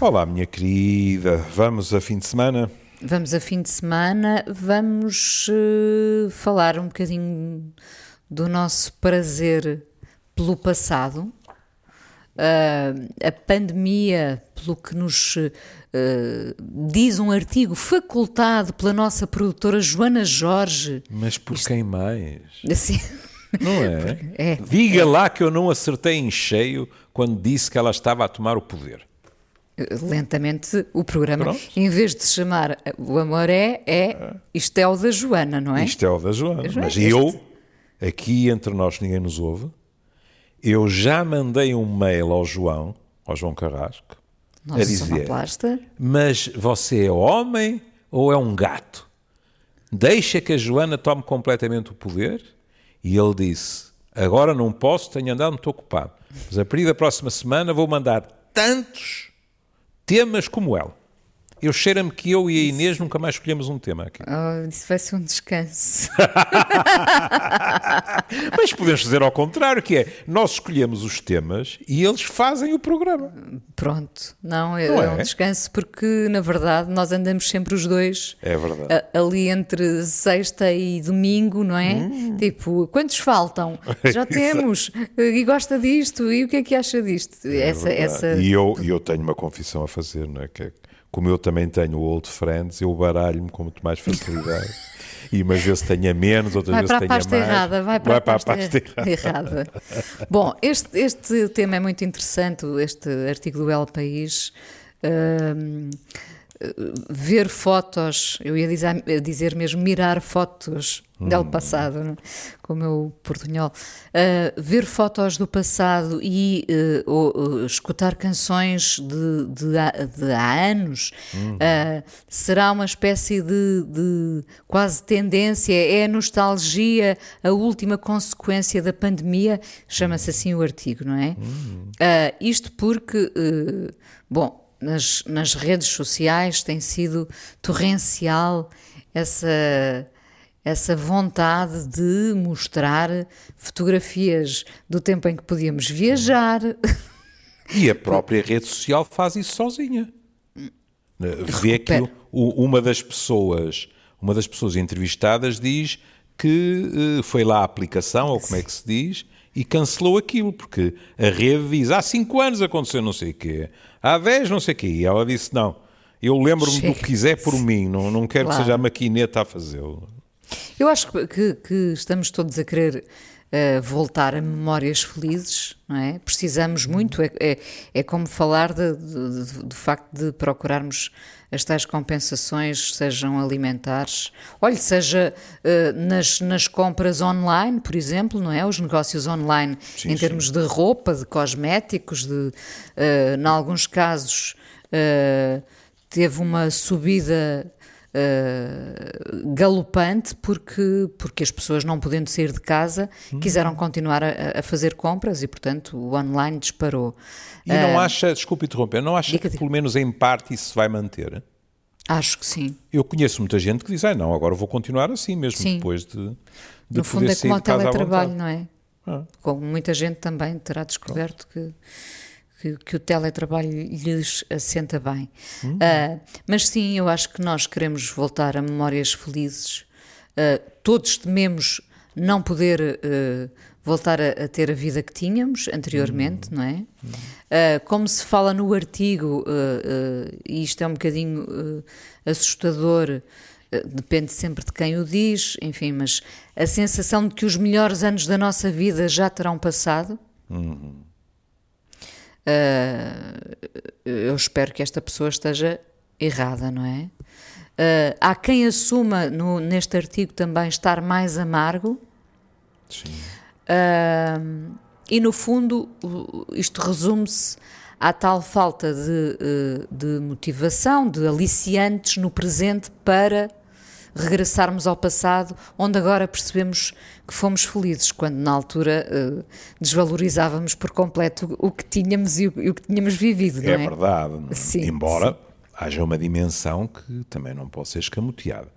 Olá, minha querida. Vamos a fim de semana? Vamos a fim de semana, vamos uh, falar um bocadinho do nosso prazer pelo passado. Uh, a pandemia, pelo que nos uh, diz um artigo facultado pela nossa produtora Joana Jorge. Mas por Isto... quem mais? Assim. Não é? é? Diga lá que eu não acertei em cheio quando disse que ela estava a tomar o poder. Lentamente o programa, Pronto. em vez de chamar O Amor é, é Isto é o da Joana, não é? Isto é o da Joana. Mas eu, aqui entre nós ninguém nos ouve, eu já mandei um mail ao João, ao João Carrasco, Nossa, a dizer: Mas você é homem ou é um gato? Deixa que a Joana tome completamente o poder? E ele disse: Agora não posso, tenho andado muito ocupado. Mas a partir da próxima semana vou mandar tantos temas como ela. Eu cheira-me que eu e a Inês nunca mais escolhemos um tema aqui. Oh, isso vai ser um descanso. Mas podemos fazer ao contrário, que é, nós escolhemos os temas e eles fazem o programa. Pronto. Não, é, Não é? é um descanso porque, na verdade, nós andamos sempre os dois. É verdade. ali entre sexta e domingo, não é? Hum. Tipo, quantos faltam? Já temos. e gosta disto. E o que é que acha disto? É essa, essa... E eu, eu tenho uma confissão a fazer, não é? Que é como eu também tenho old friends, eu baralho-me com muito mais facilidade. e umas vezes tenha menos, outras vai vezes tenha mais. Errada, vai para, vai para a pasta, errada. errada. Bom, este, este tema é muito interessante, este artigo do El País. Um, ver fotos, eu ia dizer, dizer mesmo mirar fotos hum. do passado, não? É? o portunhol, uh, ver fotos do passado e uh, uh, escutar canções de, de, há, de há anos hum. será uma espécie de, de, quase tendência, é a nostalgia, a última consequência da pandemia, chama-se assim o artigo, não é? Hum. isto porque, bom, nas, nas redes sociais tem sido torrencial essa, essa vontade de mostrar fotografias do tempo em que podíamos viajar. E a própria rede social faz isso sozinha. Vê que uma das pessoas, uma das pessoas entrevistadas diz que eh, foi lá a aplicação, ou como é que se diz, e cancelou aquilo, porque a rede diz há 5 anos aconteceu não sei o quê, há 10 não sei o quê, e ela disse não, eu lembro-me do que quiser por mim, não, não quero claro. que seja a maquineta a fazê-lo. Eu acho que, que, estamos todos a querer uh, voltar a memórias felizes, não é? Precisamos muito, é, é, é como falar de, de, de, do facto de procurarmos as tais compensações, sejam alimentares, olhe, seja uh, nas, nas compras online, por exemplo, não é? Os negócios online sim, em termos sim. de roupa, de cosméticos, de, uh, em alguns casos uh, teve uma subida Uh, galopante porque, porque as pessoas não podendo sair de casa hum. quiseram continuar a, a, fazer compras e portanto o online disparou. E não uh, acha, desculpe interromper, não acha que pelo menos em parte isso se vai manter? Acho que sim. Eu conheço muita gente que diz, ah, não, agora vou continuar assim mesmo sim. depois de, de No fundo é como o teletrabalho, não é? Ah. Como muita gente também terá descoberto que que, que, o teletrabalho lhes assenta bem. Uh, mas sim, eu acho que nós queremos voltar a memórias felizes. Uh, todos tememos não poder uh, voltar a, a, ter a vida que tínhamos anteriormente, uhum. não é? Uhum. como se fala no artigo, e isto é um bocadinho assustador, depende sempre de quem o diz, enfim, mas a sensação de que os melhores anos da nossa vida já terão passado. Uhum. Uh, eu espero que esta pessoa esteja errada, não é? Uh, há quem assuma no, neste artigo também estar mais amargo. Sim. Uh, e no fundo, isto resume-se à tal falta de, de motivação, de aliciantes no presente para regressarmos ao passado, onde agora percebemos que fomos felizes, quando na altura uh, desvalorizávamos por completo o que tínhamos e o, o que tínhamos vivido. É, é, verdade, sim, embora sim. haja uma dimensão que também não pode ser escamoteada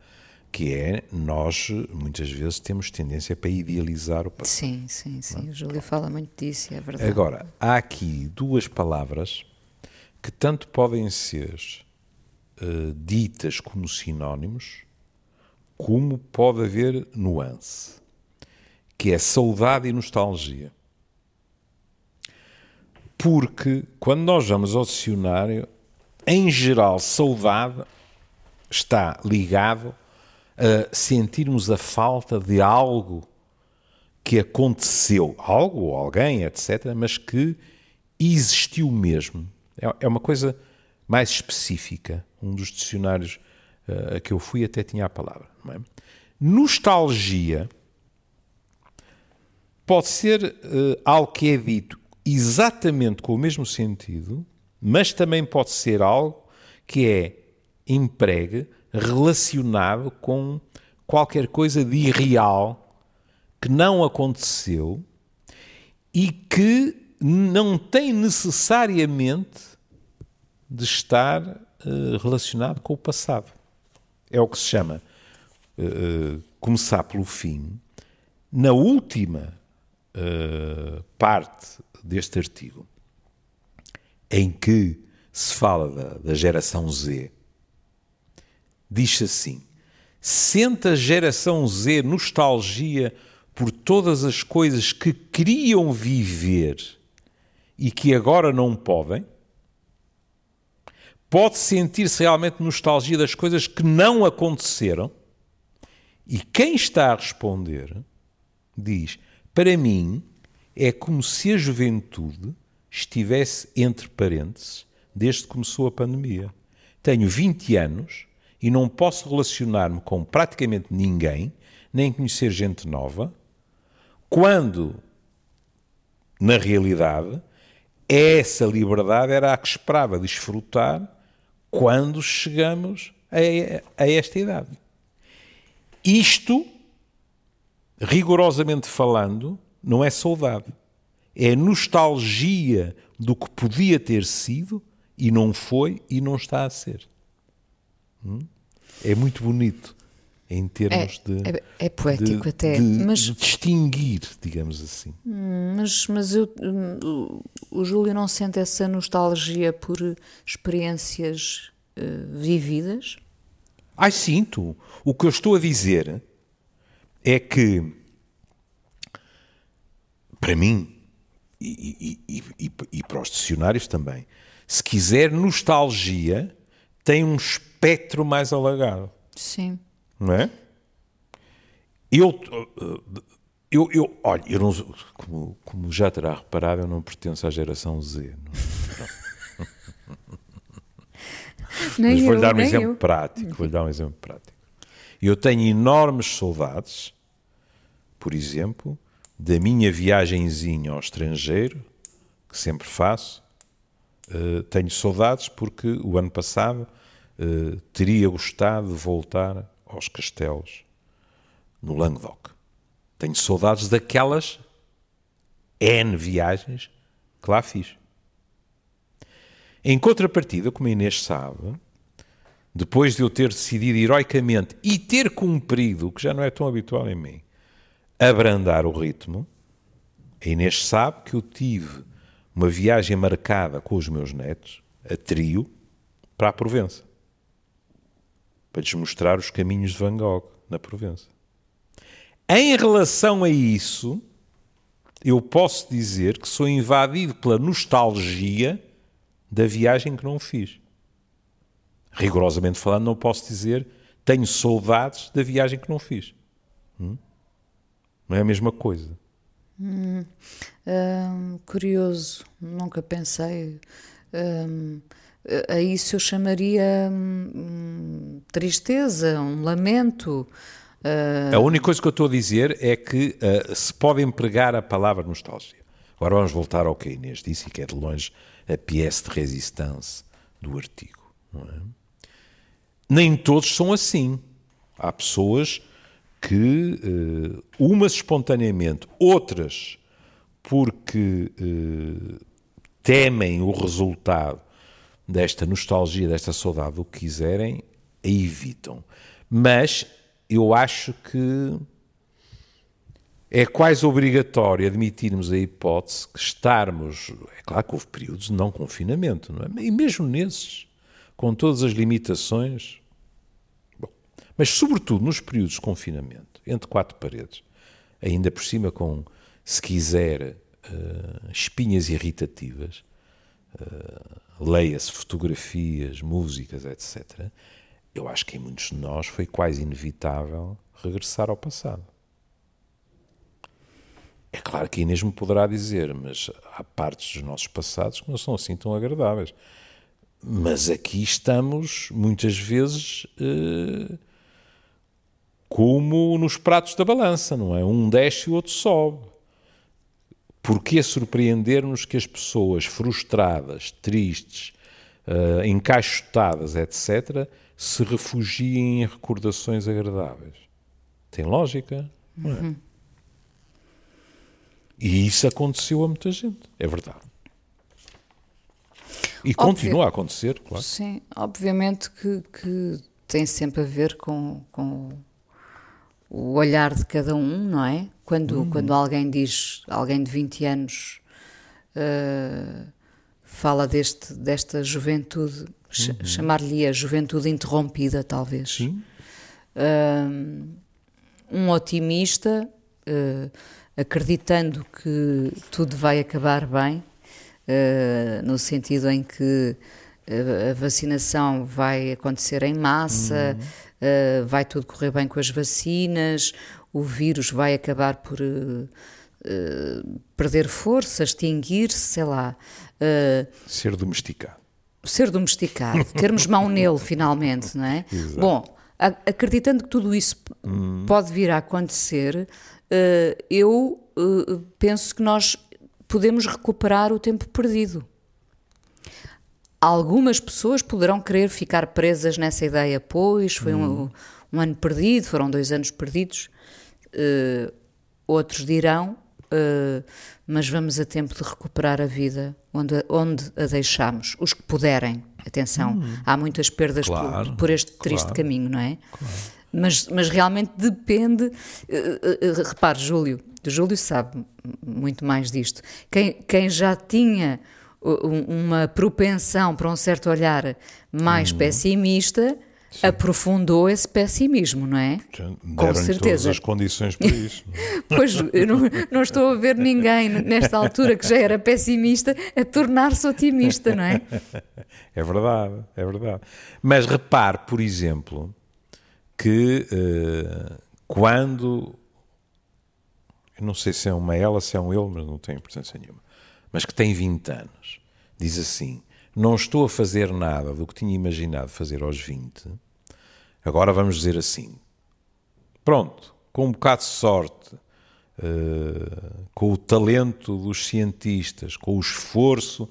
que é nós muitas vezes temos tendência para idealizar o passado. Sim, sim, sim. É? O Júlio fala muito disso, é verdade. Agora, há aqui duas palavras que tanto podem ser uh, ditas como sinónimos, como pode haver nuance, que é saudade e nostalgia. Porque quando nós vamos ao dicionário, em geral, saudade está ligado a sentirmos a falta de algo que aconteceu, algo ou alguém, etc., mas que existiu mesmo. É, é uma coisa mais específica. Um dos dicionários a que eu fui até tinha a palavra. É? Nostalgia pode ser uh, algo que é dito exatamente com o mesmo sentido, mas também pode ser algo que é empregue relacionado com qualquer coisa de irreal que não aconteceu e que não tem necessariamente de estar uh, relacionado com o passado. É o que se chama uh, começar pelo fim. Na última uh, parte deste artigo, em que se fala da, da geração Z, diz assim: sente a geração Z nostalgia por todas as coisas que queriam viver e que agora não podem? Pode sentir-se realmente nostalgia das coisas que não aconteceram? E quem está a responder diz: Para mim, é como se a juventude estivesse entre parênteses desde que começou a pandemia. Tenho 20 anos e não posso relacionar-me com praticamente ninguém, nem conhecer gente nova, quando, na realidade, essa liberdade era a que esperava desfrutar quando chegamos a, a esta idade. Isto, rigorosamente falando, não é saudade. É nostalgia do que podia ter sido e não foi e não está a ser. Hum? é muito bonito em termos é, de, é, é poético de, até, de, mas de distinguir, digamos assim. Hum, mas, mas eu, hum, o Júlio não sente essa nostalgia por experiências uh, vividas? Ai, sinto. O que eu estou a dizer é que, para mim, e, e, e, e para os dicionários também, se quiser nostalgia, tem um espectro mais alargado. Sim. Não é? Eu, eu, eu olha, eu não, como, como já terá reparado, eu não pertenço à geração Z. Mas vou-lhe dar um exemplo eu. prático. Vou-lhe dar um exemplo prático. Eu tenho enormes saudades, por exemplo, da minha viagenzinha ao estrangeiro, que sempre faço. Uh, tenho saudades porque o ano passado uh, teria gostado de voltar aos castelos no Languedoc. Tenho saudades daquelas N viagens que lá fiz. Em contrapartida, como a Inês sabe, depois de eu ter decidido heroicamente e ter cumprido, o que já não é tão habitual em mim, abrandar o ritmo, a Inês sabe que eu tive uma viagem marcada com os meus netos, a trio, para a Provença para lhes mostrar os caminhos de Van Gogh na Provença. Em relação a isso, eu posso dizer que sou invadido pela nostalgia da viagem que não fiz. Rigorosamente falando, não posso dizer tenho saudades da viagem que não fiz. Hum? Não é a mesma coisa. Hum, hum, curioso, nunca pensei. Hum, a isso eu chamaria hum, tristeza, um lamento. Uh... A única coisa que eu estou a dizer é que uh, se pode empregar a palavra nostalgia. Agora vamos voltar ao que a Inês disse, e que é de longe a pièce de resistência do artigo. É? Nem todos são assim. Há pessoas que, uh, umas espontaneamente, outras porque temem o resultado desta nostalgia, desta saudade, o que quiserem, a evitam. Mas eu acho que é quase obrigatório admitirmos a hipótese que estarmos. É claro que houve períodos de não confinamento, não é? E mesmo nesses, com todas as limitações. Bom, mas, sobretudo, nos períodos de confinamento, entre quatro paredes, ainda por cima com, se quiser, uh, espinhas irritativas, uh, leia-se fotografias, músicas, etc. Eu acho que em muitos de nós foi quase inevitável regressar ao passado. É claro que Inês me poderá dizer, mas há partes dos nossos passados que não são assim tão agradáveis. Mas aqui estamos, muitas vezes, eh, como nos pratos da balança, não é? Um desce e o outro sobe. Porquê surpreender-nos que as pessoas frustradas, tristes, eh, encaixotadas, etc., se refugiem em recordações agradáveis? Tem lógica, não é? Uhum. E isso aconteceu a muita gente, é verdade. E Obvi continua a acontecer, claro. Sim, obviamente que, que tem sempre a ver com, com, o olhar de cada um, não é? Quando, uhum. quando alguém diz, alguém de 20 anos uh, fala deste, desta juventude, uhum. chamar-lhe a juventude interrompida, talvez. Uh, um otimista. Uh, acreditando que tudo vai acabar bem, no sentido em que a vacinação vai acontecer em massa, uhum. uh, vai tudo correr bem com as vacinas, o vírus vai acabar por perder força, extinguir-se, sei lá. ser domesticado. Ser domesticado, termos mão nele finalmente, não é? Exato. Bom, acreditando que tudo isso uhum. pode vir a acontecer, eu penso que nós podemos recuperar o tempo perdido. Algumas pessoas poderão querer ficar presas nessa ideia, pois foi um, um ano perdido, foram dois anos perdidos. Uh, outros dirão, uh, mas vamos a tempo de recuperar a vida onde, onde a deixamos, os que puderem. Atenção, hum. há muitas perdas claro, por, por, este triste claro, caminho, não é? Claro mas, mas realmente depende. Uh, repare, Júlio, Júlio sabe muito mais disto. Quem, quem já tinha uma propensão para um certo olhar mais uhum. pessimista. Sim. aprofundou esse pessimismo, não é? Com certeza. as condições para isso. É? pois, eu não, não, estou a ver ninguém nesta altura que já era pessimista a tornar-se otimista, não é? É verdade, é verdade. Mas repare, por exemplo, que uh, quando. Eu não sei se é uma ela, se é um ele, mas não tem importância nenhuma. Mas que tem 20 anos, diz assim: Não estou a fazer nada do que tinha imaginado fazer aos 20. Agora vamos dizer assim: Pronto, com um bocado de sorte, uh, com o talento dos cientistas, com o esforço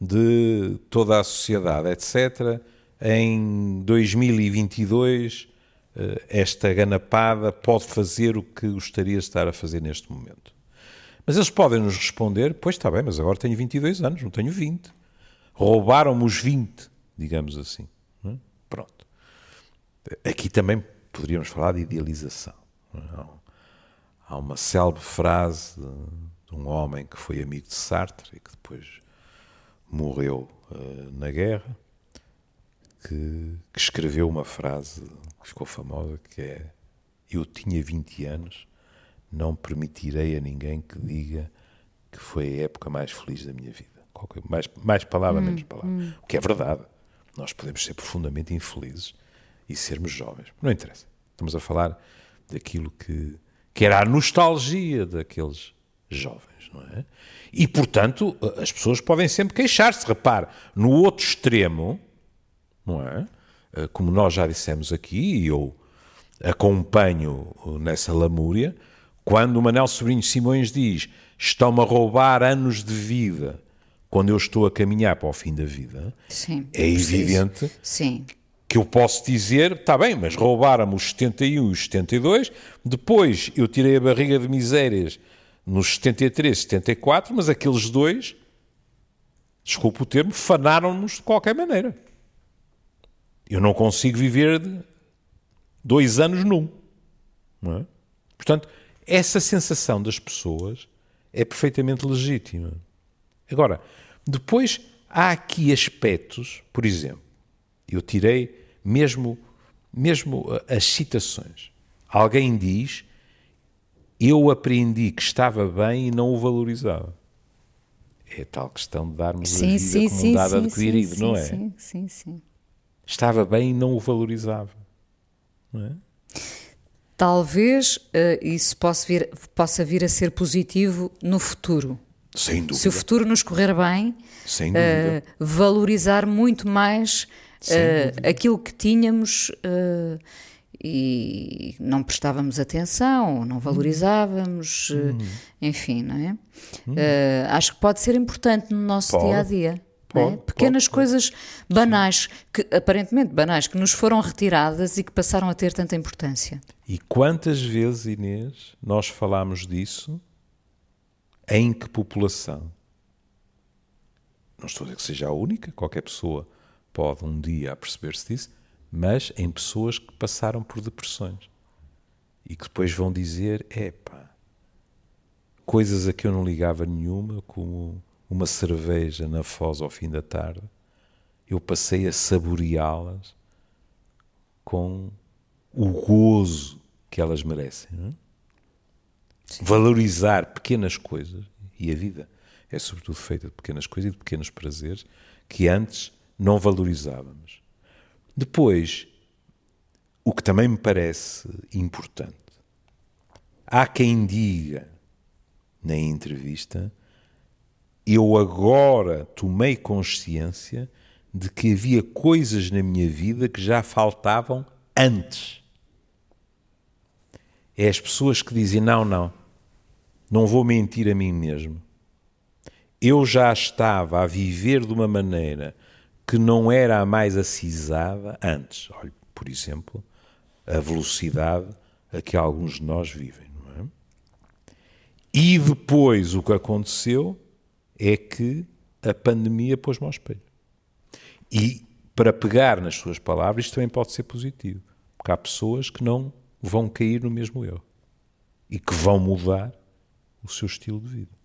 de toda a sociedade, etc., em 2022 eh, esta ganapada pode fazer o que gostaria de estar a fazer neste momento. Mas eles podem nos responder: pois está bem, mas agora tenho 22 anos, não tenho 20. Roubaram-me os 20, digamos assim. É? Pronto. Aqui também poderíamos falar de idealização. É? Há uma célebre frase de um homem que foi amigo de Sartre e que depois morreu uh, na guerra, que, que escreveu uma frase que ficou famosa, que é Eu tinha 20 anos, não permitirei a ninguém que diga que foi a época mais feliz da minha vida. Qualquer, mais, mais palavra, hum, menos palavra. Hum. O que é verdade. Nós podemos ser profundamente infelizes e sermos jovens. Não interessa. Estamos a falar daquilo que, que era a nostalgia daqueles jovens, não é? E, portanto, as pessoas podem sempre queixar-se. Repare, no outro extremo, não é? Eh, como nós já dissemos aqui, e eu acompanho nessa lamúria, quando o Manel Sobrinho Simões diz estão-me a roubar anos de vida quando eu estou a caminhar para o fim da vida, Sim, é evidente Sim. que eu posso dizer, está bem, mas roubaram-me os 71 e os 72, depois eu tirei a barriga de misérias nos 73 e 74, mas aqueles dois, desculpe o termo, fanaram-nos de qualquer maneira. Eu não consigo viver dois anos num. É? Portanto, essa sensação das pessoas é perfeitamente legítima. Agora, depois há aqui aspectos, por exemplo, eu tirei mesmo, mesmo as citações. Alguém diz: Eu aprendi que estava bem e não o valorizava. É a tal questão de darmos sim, a vida sim, como sim, um dado adquirido, não é? Sim, sim, sim. Estava bem e não o valorizava. Não é? Talvez uh, isso possa vir, possa vir a ser positivo no futuro. Sem dúvida. Se o futuro nos correr bem, uh, valorizar muito mais uh, aquilo que tínhamos uh, e não prestávamos atenção, não valorizávamos, hum. enfim, não é? Hum. acho que pode ser importante no nosso pode. dia a dia. É? Pequenas pode, coisas banais, que aparentemente banais, que nos foram retiradas e que passaram a ter tanta importância. E quantas vezes, Inês, nós falámos disso em que população? Não estou a dizer que seja a única, qualquer pessoa pode um dia perceber-se disso, mas em pessoas que passaram por depressões e que depois vão dizer: epá, coisas a que eu não ligava nenhuma, como uma cerveja na Foz ao fim da tarde, eu passei a saboreá-las com o gozo que elas merecem. É? Valorizar pequenas coisas, e a vida é sobretudo feita de pequenas coisas e de pequenos prazeres que antes não valorizávamos. Depois, o que também me parece importante, há quem diga na entrevista, eu agora tomei consciência de que havia coisas na minha vida que já faltavam antes. É as pessoas que dizem: não, não, não vou mentir a mim mesmo. Eu já estava a viver de uma maneira que não era a mais acisada antes. Olhe, por exemplo, a velocidade a que alguns de nós vivem. Não é? E depois o que aconteceu é que a pandemia pôs-me ao espelho. E para pegar nas suas palavras, isto também pode ser positivo. Porque há pessoas que não vão cair no mesmo erro e que vão mudar o seu estilo de vida.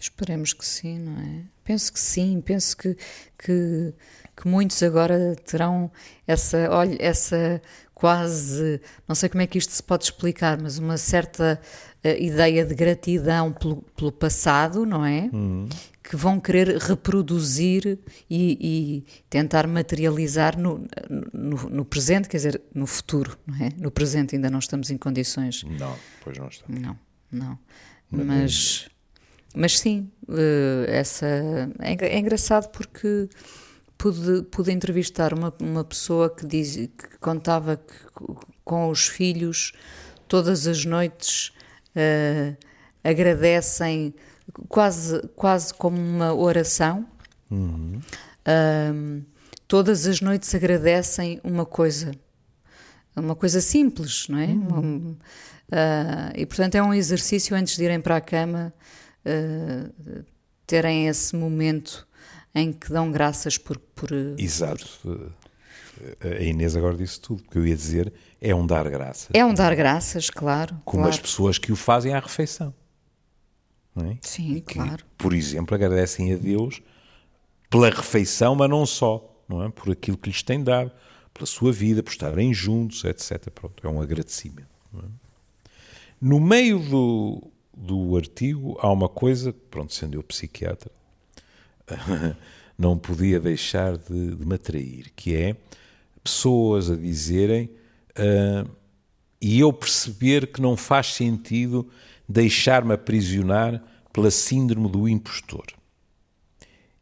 Esperemos que sim, não é? Penso que sim, penso que, que, que muitos agora terão essa, olha, essa quase, não sei como é que isto se pode explicar, mas uma certa uh, ideia de gratidão pelo, pelo passado, não é? Uhum. Que vão querer reproduzir e, e tentar materializar no, no, no, presente, quer dizer, no futuro, não é? No presente ainda não estamos em condições. Não, pois não estamos. Não, não. Mas, mas mas sim, uh, essa é, é, engraçado porque pude, pude entrevistar uma, uma pessoa que, diz, que contava que com os filhos todas as noites uh, agradecem quase, quase como uma oração. Uhum. Uh, todas as noites agradecem uma coisa, uma coisa simples, não é? Uhum. Uh, e portanto é um exercício antes de irem para a cama uh, terem esse momento em que dão graças por. por Exato. Por... A Inês agora disse tudo, porque eu ia dizer é um dar graças. É um dar graças, claro. Como claro. as pessoas que o fazem à refeição. É? Sim, que, claro. Por exemplo, agradecem a Deus pela refeição, mas não só, não é? Por aquilo que lhes tem dado, pela sua vida, por estarem juntos, etc. Pronto, é um agradecimento. É? No meio do, do artigo há uma coisa, pronto, sendo eu psiquiatra, não podia deixar de, de me atrair, que é pessoas a dizerem uh, e eu perceber que não faz sentido deixar-me aprisionar pela síndrome do impostor.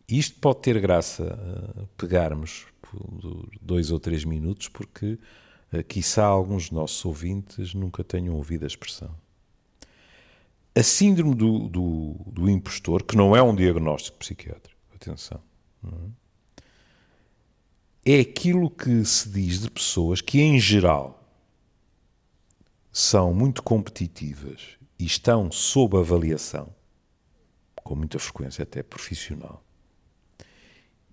Isto pode ter graça uh, pegarmos dois ou três minutos, porque uh, quiçá alguns de nossos ouvintes nunca tenham ouvido a expressão. A síndrome do, do, do, impostor, que não é um diagnóstico psiquiátrico, atenção, é? é aquilo que se diz de pessoas que, em geral, são muito competitivas e estão sob avaliação, com muita frequência até profissional,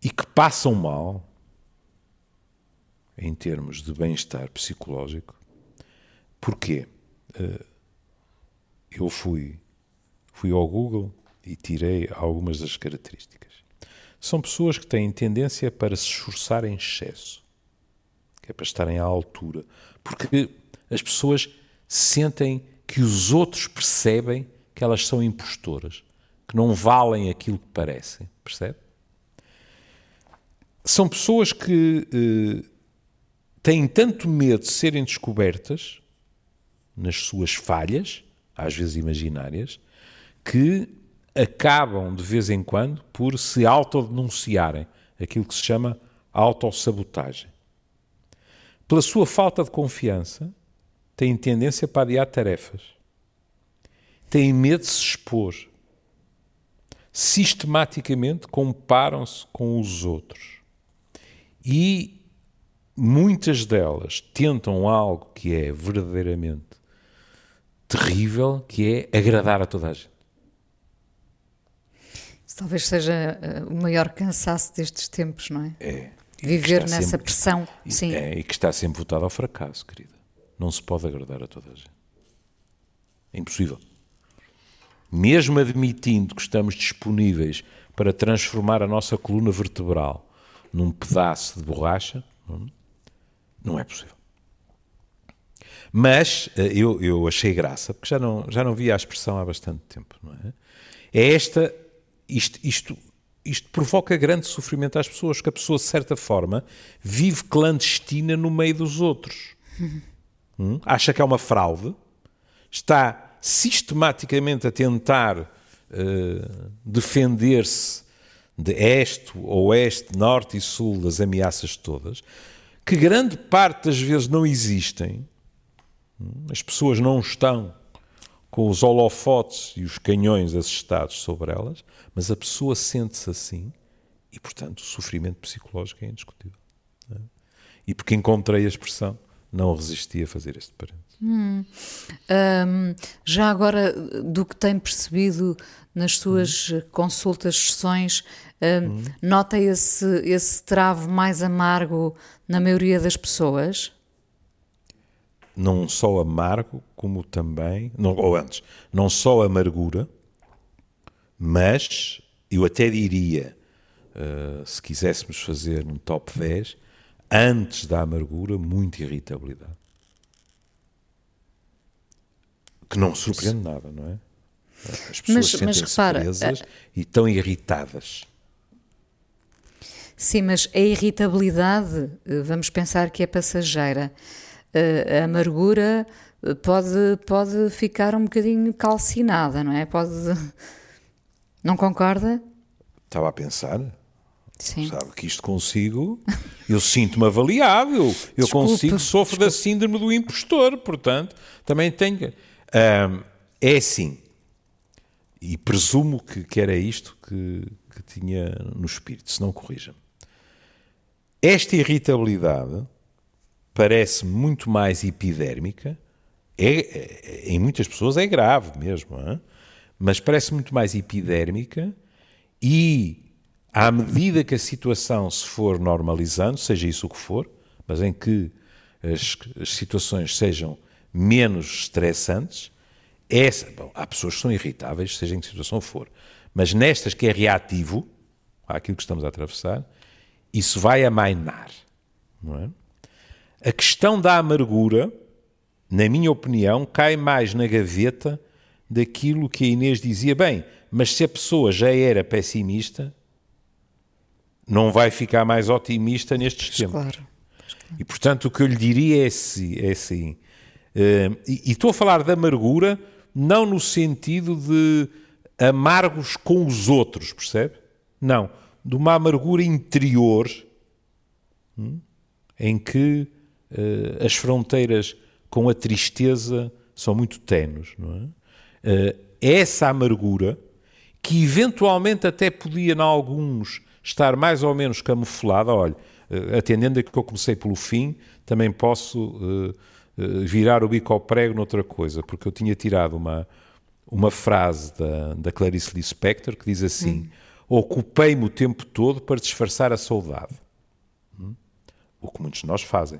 e que passam mal em termos de bem-estar psicológico. Porquê? uh, eu fui, fui ao Google e tirei algumas das características. São pessoas que têm tendência para se esforçar em excesso, que é para estarem à altura, porque as pessoas sentem que os outros percebem que elas são impostoras, que não valem aquilo que parecem, percebe? São pessoas que eh, têm tanto medo de serem descobertas nas suas falhas, às vezes imaginárias, que acabam de vez em quando por se autodenunciarem, aquilo que se chama autossabotagem. Pela sua falta de confiança, têm tendência para adiar tarefas, têm medo de se expor, sistematicamente comparam-se com os outros e muitas delas tentam algo que é verdadeiramente terrível, que é agradar a toda a gente. Talvez seja uh, o maior cansaço destes tempos, não é? É. Viver nessa sempre, pressão. E, Sim. É, e que está sempre votado ao fracasso, querida. Não se pode agradar a toda a gente. É impossível. Mesmo admitindo que estamos disponíveis para transformar a nossa coluna vertebral num pedaço de borracha, não, não é possível. Mas eh, eu, eu achei graça, porque já não, já não via a expressão há bastante tempo, não é? É esta, isto, isto, isto provoca grande sofrimento às pessoas, que a pessoa, de certa forma, vive clandestina no meio dos outros. Hum? Acha que é uma fraude, está sistematicamente a tentar uh, defender-se de este, oeste, norte e sul das ameaças todas, que grande parte das vezes não existem, as pessoas não estão com os holofotes e os canhões assestados sobre elas, mas a pessoa sente-se assim e, portanto, o sofrimento psicológico é indiscutível. É? E porque encontrei a expressão, não resisti a fazer este parênteses. Hum. Um, já agora, do que tem percebido nas suas hum. consultas, sessões, um, hum. nota esse, esse travo mais amargo na maioria das pessoas? Não só amargo, como também, não, ou antes, não só amargura, mas eu até diria, uh, se quiséssemos fazer um top 10, antes da amargura, muita irritabilidade. Que não surpreende nada, não é? As pessoas sentem-se presas a... e estão irritadas. Sim, mas a irritabilidade, eh, vamos pensar que é passageira. A amargura eh, pode, pode ficar um bocadinho calcinada, não é? Pode. Não concorda? Estava a pensar. Sim. Sabe que isto consigo, eu sinto-me avaliado, eu, eu consigo, sofro desculpe. da síndrome do impostor, portanto, também tenho. é assim, e presumo que, que era isto que, que tinha no espírito, se não corrija-me. Esta irritabilidade parece muito mais epidérmica, é, é, em muitas pessoas é grave mesmo, hein? mas parece muito mais epidérmica e à medida que a situação se for normalizando, seja isso o que for, mas em que as, as situações sejam menos estressantes, essa, bom, há pessoas que são irritáveis, seja em que situação for, mas nestas que é reativo àquilo que estamos a atravessar, isso vai amainar. Não é? A questão da amargura, na minha opinião, cai mais na gaveta daquilo que a Inês dizia. Bem, mas se a pessoa já era pessimista, não vai ficar mais otimista nestes tempos. Claro. E, portanto, o que eu lhe diria é assim. É assim uh, e, e estou a falar de amargura não no sentido de amargos com os outros, percebe? Não. De uma amargura interior hum, em que as fronteiras com a tristeza são muito tenues, não é? Uh, essa amargura, que eventualmente até podia, em alguns, estar mais ou menos camuflada, olha, uh, atendendo a que eu comecei pelo fim, também posso eh, virar o bico ao prego noutra coisa, porque eu tinha tirado uma, uma frase da, da Clarice Lispector que diz assim: hum. Ocupei-me o tempo todo para disfarçar a saudade. Hum? O que muitos de nós fazem.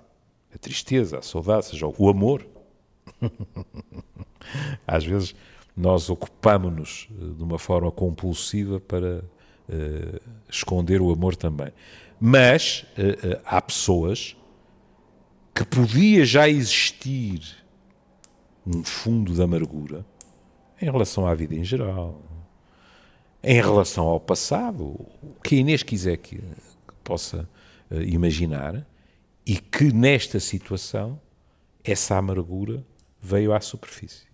A tristeza, a saudade, seja o amor. Às vezes nós ocupamos-nos eh, de uma forma compulsiva para uh, esconder o amor também. Mas uh, uh, há pessoas que podia já existir um fundo de amargura em relação à vida em geral, em relação ao passado, o que a Inês quiser que, que possa imaginar, e que nesta situação essa amargura veio à superfície.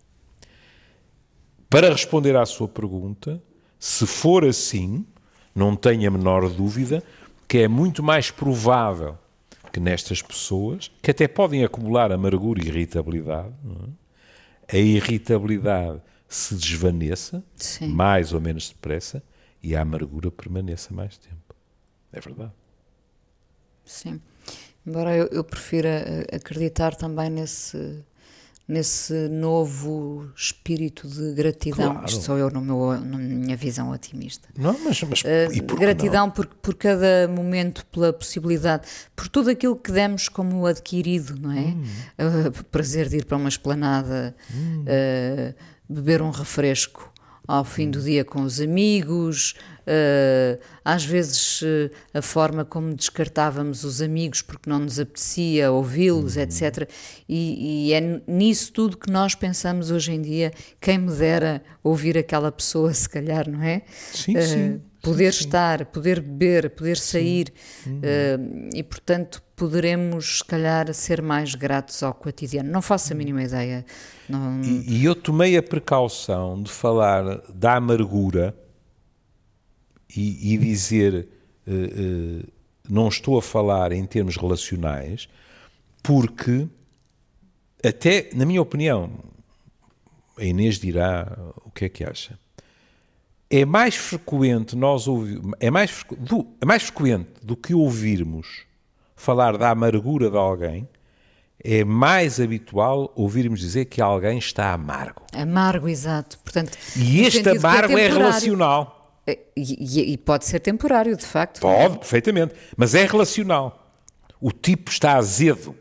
Para responder à sua pergunta, se for assim, não tenho a menor dúvida que é muito mais provável que nestas pessoas, que até podem acumular amargura e irritabilidade, é? a irritabilidade se desvaneça Sim. mais ou menos depressa e a amargura permaneça mais tempo. É verdade. Sim. Embora eu, eu prefira acreditar também nesse nesse novo espírito de gratidão. Claro. Isto sou eu no meu, na minha visão otimista. Não, mas, mas uh, por gratidão por, por cada momento, pela possibilidade, por tudo aquilo que demos como adquirido, não é? Hum. Uh, prazer de ir para uma esplanada, hum. uh, beber um refresco ao fim do dia com os amigos, às vezes uh, a forma como descartávamos os amigos porque não nos apetecia ouvi-los, uhum. etc. E, e, é nisso tudo que nós pensamos hoje em dia, quem me dera ouvir aquela pessoa, se calhar, não é? Sim, uh, sim. Poder sim, estar, poder beber, poder sair uhum. e, portanto, poderemos, se calhar, ser mais gratos ao cotidiano. Não faço a mínima ideia. Não... E, e, eu tomei a precaução de falar da amargura e, e dizer uh, uh, não estou a falar em termos relacionais, porque até, na minha opinião, a Inês dirá o que é que acha. É mais frequente nós ouvir, é mais, do, é mais frequente do que ouvirmos falar da amargura de alguém é mais habitual ouvirmos dizer que alguém está amargo. Amargo, exato. Portanto, e este amargo é, é, relacional. É, e, e, pode ser temporário, de facto. Pode, perfeitamente. Mas é relacional. O tipo está azedo.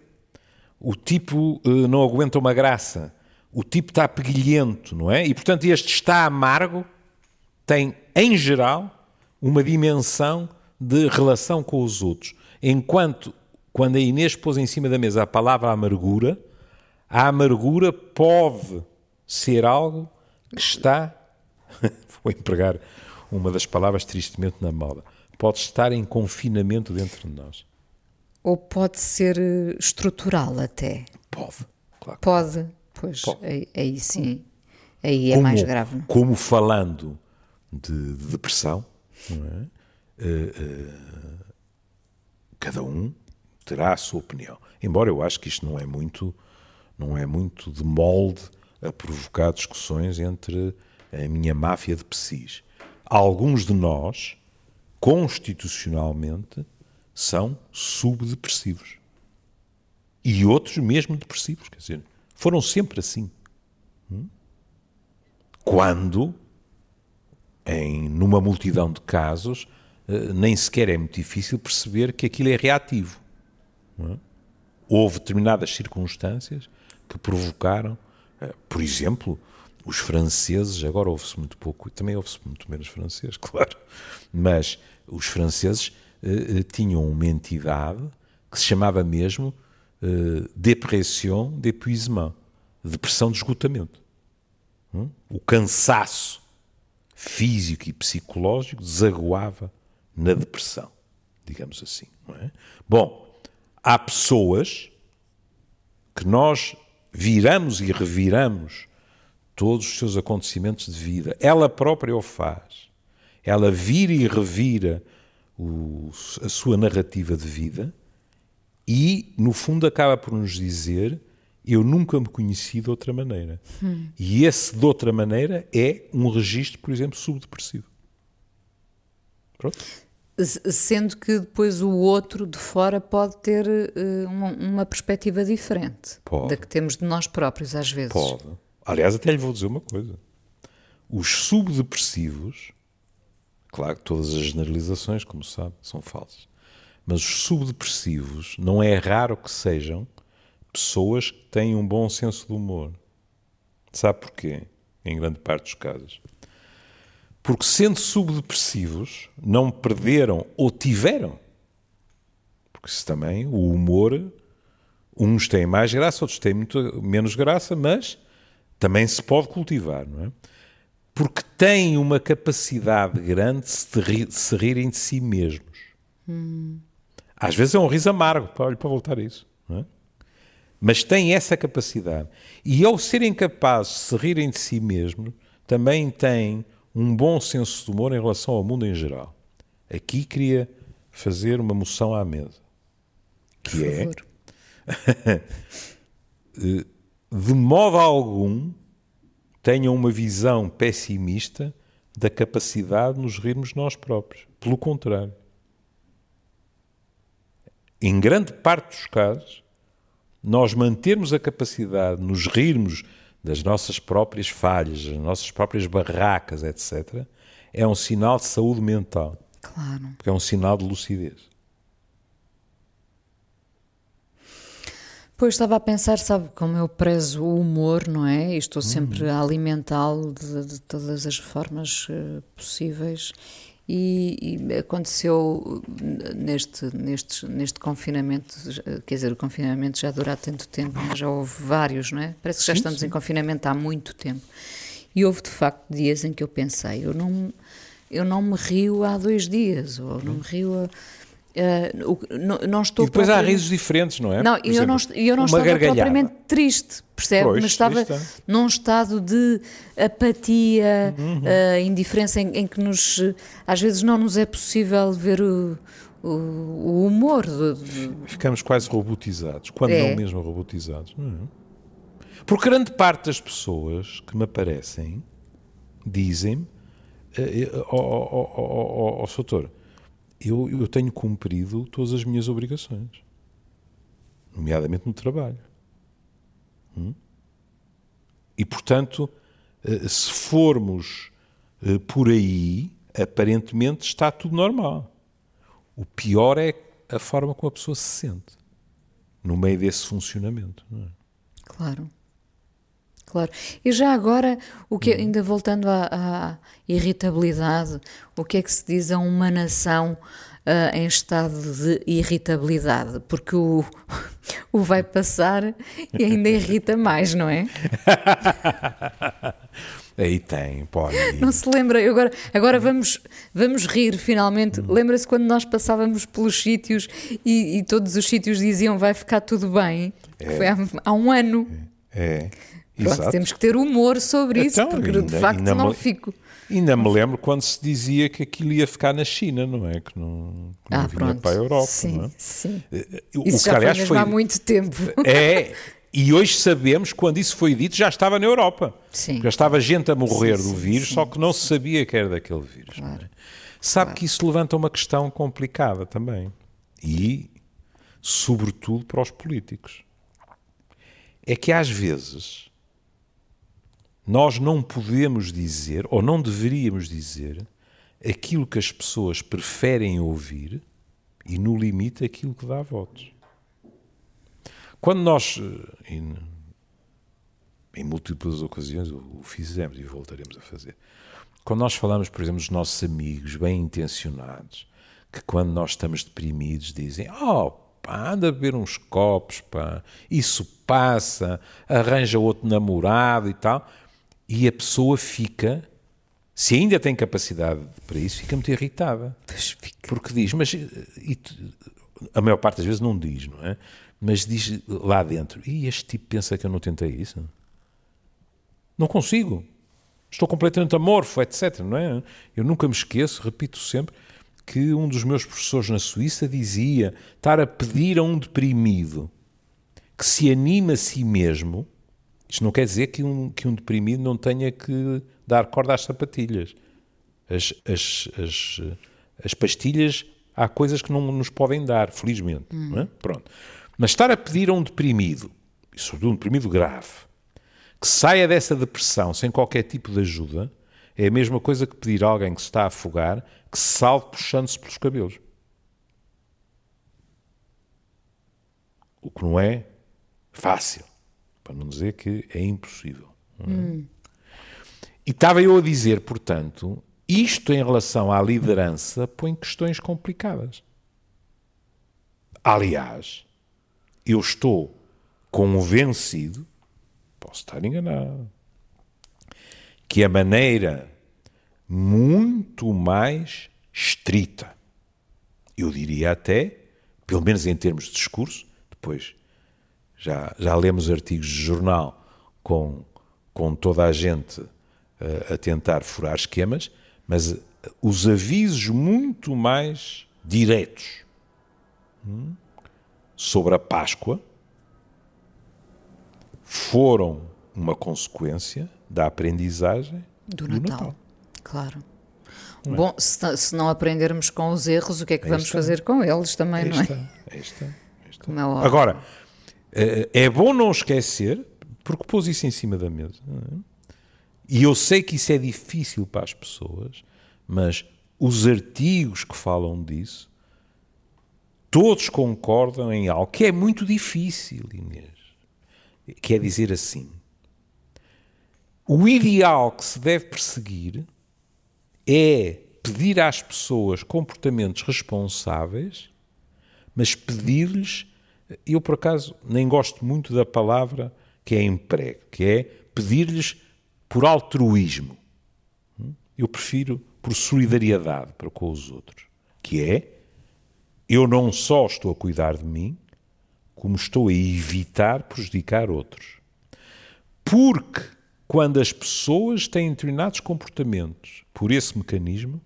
O tipo uh, não aguenta uma graça. O tipo está peguilhento, não é? E, portanto, este está amargo tem, em geral, uma dimensão de relação com os outros. Enquanto quando a Inês pôs em cima da mesa a palavra amargura, a amargura pode ser algo que está, vou empregar uma das palavras tristemente na moda, pode estar em confinamento dentro de nós. Ou pode ser eh, estrutural até. Pode, claro. Pode, pois, pode. Aí, aí, sim, aí é como, mais grave. Não? Como falando de, de depressão, é? Uh, uh, cada um terá a sua opinião. Embora eu acho que isto não é muito, não é muito de molde a provocar discussões entre a minha máfia de psis. Alguns de nós, constitucionalmente, são subdepressivos. E outros mesmo depressivos, quer dizer, foram sempre assim. Hum? Quando, em numa multidão de casos, eh, nem sequer é muito difícil perceber que aquilo é reativo. É? Houve determinadas circunstâncias que provocaram, eh, por exemplo, os franceses, agora ouve-se muito pouco, também ouve-se muito menos francês, claro, mas os franceses eh, eh, tinham uma entidade que se chamava mesmo eh, depression d'épuisement, depressão de esgotamento. Hum? O cansaço físico e psicológico desaguava na depressão, digamos assim. É? Bom, há pessoas que nós viramos e reviramos todos os seus acontecimentos de vida. Ela própria o faz. Ela vira e revira o, a sua narrativa de vida e, no fundo, acaba por nos dizer: Eu nunca me conheci de outra maneira. Hum. E esse de outra maneira é um registro, por exemplo, subdepressivo. Pronto sendo que depois o outro de fora pode ter uh, uma, uma, perspectiva diferente pode. da que temos de nós próprios às vezes. Pode. Aliás, até lhe vou dizer uma coisa. Os subdepressivos, claro que todas as generalizações, como sabe, são falsas, mas os subdepressivos não é raro que sejam pessoas que têm um bom senso de humor. Sabe porquê? Em grande parte dos casos. Porque, sendo subdepressivos, não perderam ou tiveram. Porque isso também, o humor, uns têm mais graça, outros têm muito menos graça, mas também se pode cultivar, não é? Porque têm uma capacidade grande de se, rir, de se rirem de si mesmos. Hum. Às vezes é um riso amargo, para, para voltar a isso. É? Mas têm essa capacidade. E ao serem capazes de se rirem de si mesmos, também têm um bom senso de humor em relação ao mundo em geral. Aqui queria fazer uma moção à mesa. Que é. de modo algum, tenham uma visão pessimista da capacidade de nos rirmos nós próprios. Pelo contrário. Em grande parte dos casos, nós mantermos a capacidade de nos rirmos das nossas próprias falhas, das nossas próprias barracas, etc., é um sinal de saúde mental. Claro. Porque é um sinal de lucidez. Pois estava a pensar, sabe, como eu prezo o humor, não é? E estou sempre uhum. a alimentá-lo de, de, todas as formas uh, possíveis. E, e, aconteceu neste, neste, neste confinamento, quer dizer, o confinamento já dura há tanto tempo, mas já houve vários, não é? Parece que já sim, estamos sim. em confinamento há muito tempo. E houve de facto dias em que eu pensei, eu não, eu não me rio há dois dias, ou não me rio há Uh, não, não, estou e depois há risos diferentes, não é? Não, eu não, eu não estava propriamente triste, percebe? Pois, Mas estava triste. É. num estado de apatia, uhum. uh, indiferença em, em, que nos, às vezes não nos é possível ver o, o, o humor. Ficamos quase robotizados, quando é. não mesmo robotizados. Uhum. Porque grande parte das pessoas que me aparecem dizem-me, ó oh, oh, oh, oh, oh, eu, eu tenho cumprido todas as minhas obrigações, nomeadamente no trabalho. Hum? E, portanto, eh, se formos eh, por aí, aparentemente está tudo normal. O pior é a forma como a pessoa se sente no meio desse funcionamento. É? Claro. Claro. E já agora, o que, ainda voltando à, à irritabilidade, o que é que se diz a uma nação uh, em estado de irritabilidade? Porque o, o vai passar e ainda irrita mais, não é? Aí tem, pode. Não se lembra, eu agora, agora vamos, vamos rir finalmente. Hum. Lembra-se quando nós passávamos pelos sítios e, e, todos os sítios diziam vai ficar tudo bem? É. Foi há, há, um ano. É. Pronto, temos que ter humor sobre isso, então, porque ainda, de facto não me, fico. Ainda me lembro quando se dizia que aquilo ia ficar na China, não é? Que não, que não ah, vinha pronto. para a Europa. Sim, é? sim. Eh, o, isso que, já aliás, foi há muito tempo. É, e hoje sabemos, quando isso foi dito, já estava na Europa. Sim. Já estava gente a morrer sim, do vírus, sim, só que não se sabia que era daquele vírus. É? Claro. É? Sabe claro. que isso levanta uma questão complicada também. E, sobretudo, para os políticos. É que às vezes nós não podemos dizer, ou não deveríamos dizer, aquilo que as pessoas preferem ouvir e, no limite, aquilo que dá votos. Quando nós, eh, em, em múltiplas ocasiões, o fizemos e voltaremos a fazer, quando nós falamos, por exemplo, dos nossos amigos bem intencionados, que quando nós estamos deprimidos dizem: Oh, pá, anda a beber uns copos, pá, isso passa, arranja outro namorado e tal e a pessoa fica, se ainda tem capacidade para isso, fica muito irritada. Porque diz, mas e, a maior parte das vezes não diz, não é? Mas diz lá dentro, e este tipo pensa que eu não tentei isso? Não consigo. Estou completamente amorfo, etc. Não é? Eu nunca me esqueço, repito sempre, que um dos meus professores na Suíça dizia estar a pedir a um deprimido que se anima a si mesmo isto não quer dizer que um, que um deprimido não tenha que dar corda às sapatilhas. As, as, as, as pastilhas, há coisas que não nos podem dar, felizmente. Hum. É? Pronto. Mas estar a pedir a um deprimido, e sobretudo um deprimido grave, que saia dessa depressão sem qualquer tipo de ajuda, é a mesma coisa que pedir a alguém que se está a afogar que se salve puxando-se pelos cabelos. O que não é Fácil. Para não dizer que é impossível. É? Hum. E estava eu a dizer, portanto, isto em relação à liderança põe questões complicadas. Aliás, eu estou convencido, posso estar enganado, que a maneira muito mais estrita, eu diria até, pelo menos em termos de discurso, depois já, já lemos artigos de jornal com, com toda a gente a, a tentar furar esquemas, mas os avisos muito mais diretos hum, sobre a Páscoa foram uma consequência da aprendizagem do, do Natal. Natal. Claro. Não é? Bom, se, se, não aprendermos com os erros, o que é que aí vamos está. fazer com eles também, aí não é? Está, aí está, aí está. É. Agora, eh, é bom não esquecer, porque pôs isso em cima da mesa. É? E eu sei que isso é difícil para as pessoas, mas os artigos que falam disso, todos concordam em algo que é muito difícil, Inês. Que é dizer assim: o ideal que se deve perseguir é pedir às pessoas comportamentos responsáveis, mas pedir-lhes. Eu, por acaso, nem gosto muito da palavra que é emprego, que é pedir-lhes por altruísmo. Eu prefiro por solidariedade para com os outros, que é eu não só estou a cuidar de mim, como estou a evitar prejudicar outros. Porque quando as pessoas têm determinados comportamentos por esse mecanismo,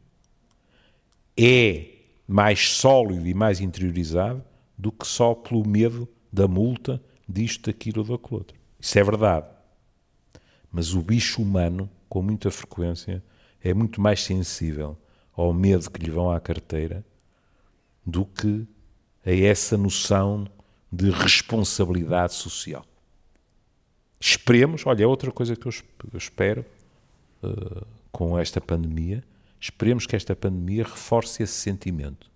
é mais sólido e mais interiorizado do que só pelo medo da multa disto, daquilo ou daquilo outro. Isso é verdade. Mas o bicho humano, com muita frequência, é muito mais sensível ao medo que lhe vão à carteira do que a essa noção de responsabilidade social. Esperemos, olha, é outra coisa que eu espero uh, com esta pandemia, esperemos que esta pandemia reforce esse sentimento.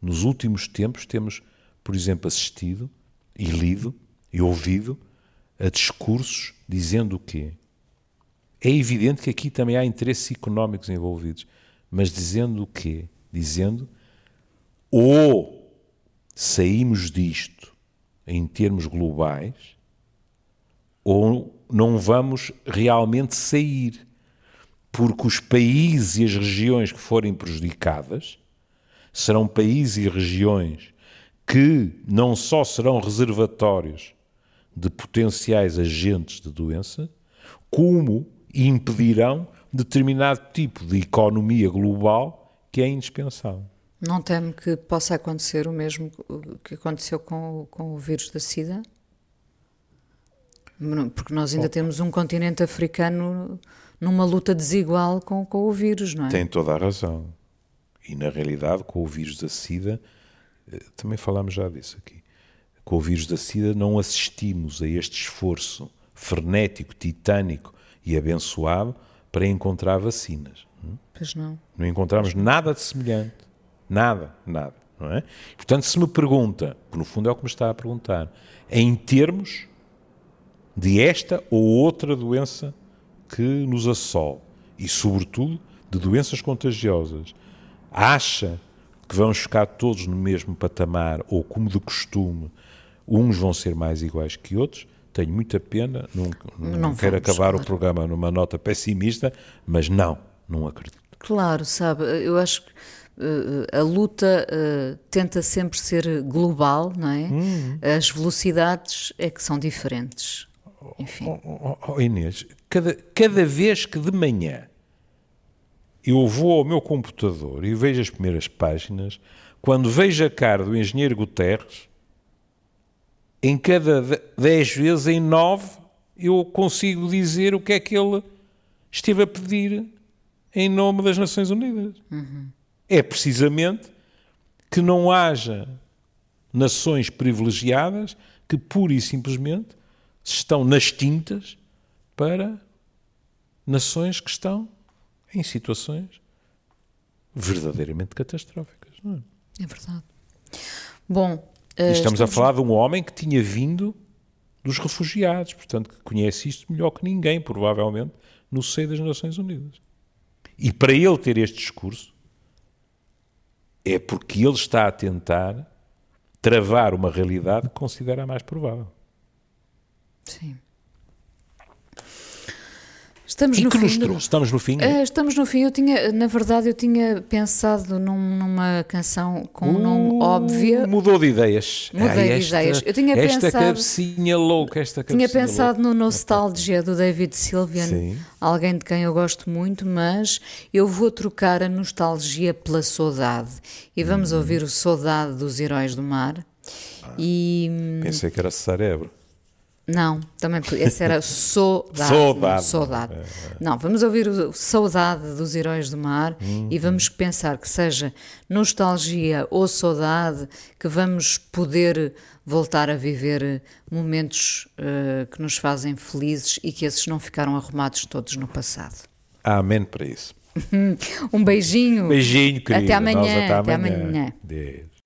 Nos últimos tempos temos, por exemplo, assistido e lido e ouvido a discursos dizendo o quê? É evidente que aqui também há interesses económicos envolvidos, mas dizendo o quê? Dizendo ou saímos disto em termos globais, ou não vamos realmente sair, porque os países e as regiões que forem prejudicadas serão países e regiões que não só serão reservatórios de potenciais agentes de doença, como impedirão determinado tipo de economia global que é indispensável. Não teme que possa acontecer o mesmo que aconteceu com, com o vírus da SIDA? Porque nós ainda temos um continente africano numa luta desigual com, com o vírus, não é? Tem toda a razão. E na realidade, com o vírus da SIDA, eh, também falámos já disso aqui com o vírus da SIDA, não assistimos a este esforço frenético, titânico e abençoado para encontrar vacinas. Hum? Pois não. Não encontramos nada de semelhante. Nada, nada. Não é? Portanto, se me pergunta, que no fundo é o que me está a perguntar, em termos de esta ou outra doença que nos assola e, sobretudo, de doenças contagiosas, acha que vamos ficar todos no mesmo patamar ou, como de costume, uns vão ser mais iguais que outros. Tenho muita pena, não, não, não quero acabar claro. o programa numa nota pessimista, mas não, não acredito. Claro, sabe, eu acho que uh, a luta uh, tenta sempre ser global, não é? Hum. As velocidades é que são diferentes. Enfim. Oh, oh, oh, Inês, cada, cada vez que de manhã eu vou ao meu computador e vejo as primeiras páginas, quando vejo a cara do engenheiro Guterres, em cada dez vezes, em nove, eu consigo dizer o que é que ele esteve a pedir em nome das Nações Unidas. Uhum. É precisamente que não haja nações privilegiadas que pura e simplesmente estão nas tintas para nações que estão em situações verdadeiramente catastróficas. É? é verdade. Bom, E estamos a falar de um homem que tinha vindo dos refugiados, portanto, que conhece isto melhor que ninguém, provavelmente, no seio das Nações Unidas. E para ele ter este discurso, é porque ele está a tentar travar uma realidade que considera a mais provável. Sim. Estamos e no que fim. nos trouxe? Estamos no fim? Eh, Estamos no fim. Eu tinha, na verdade, eu tinha pensado num- numa canção com um nome Uh, óbvio. Mudou de ideias. Mudei de esta- ideias. Eu tinha esta pensado- cabecinha louca, esta Tinha cabecinha pensado louca. no Nostalgia do David Sylvian, Sim. alguém de quem eu gosto muito, mas eu vou trocar a nostalgia pela saudade. E vamos Hum. ouvir o Saudade dos Heróis do Mar. E Pensei que era cérebro. Não, também podia- esse era Saudade. Saudade. Saudade. Não, vamos ouvir o Saudade dos Heróis do Mar Uhum. e vamos pensar que seja nostalgia ou saudade que vamos poder voltar a viver momentos eh, que nos fazem felizes e que esses não ficaram arrumados todos no passado. Amém para isso. Um beijinho. Beijinho, querido. Até amanhã. Nós até Até amanhã. amanhã. Deus.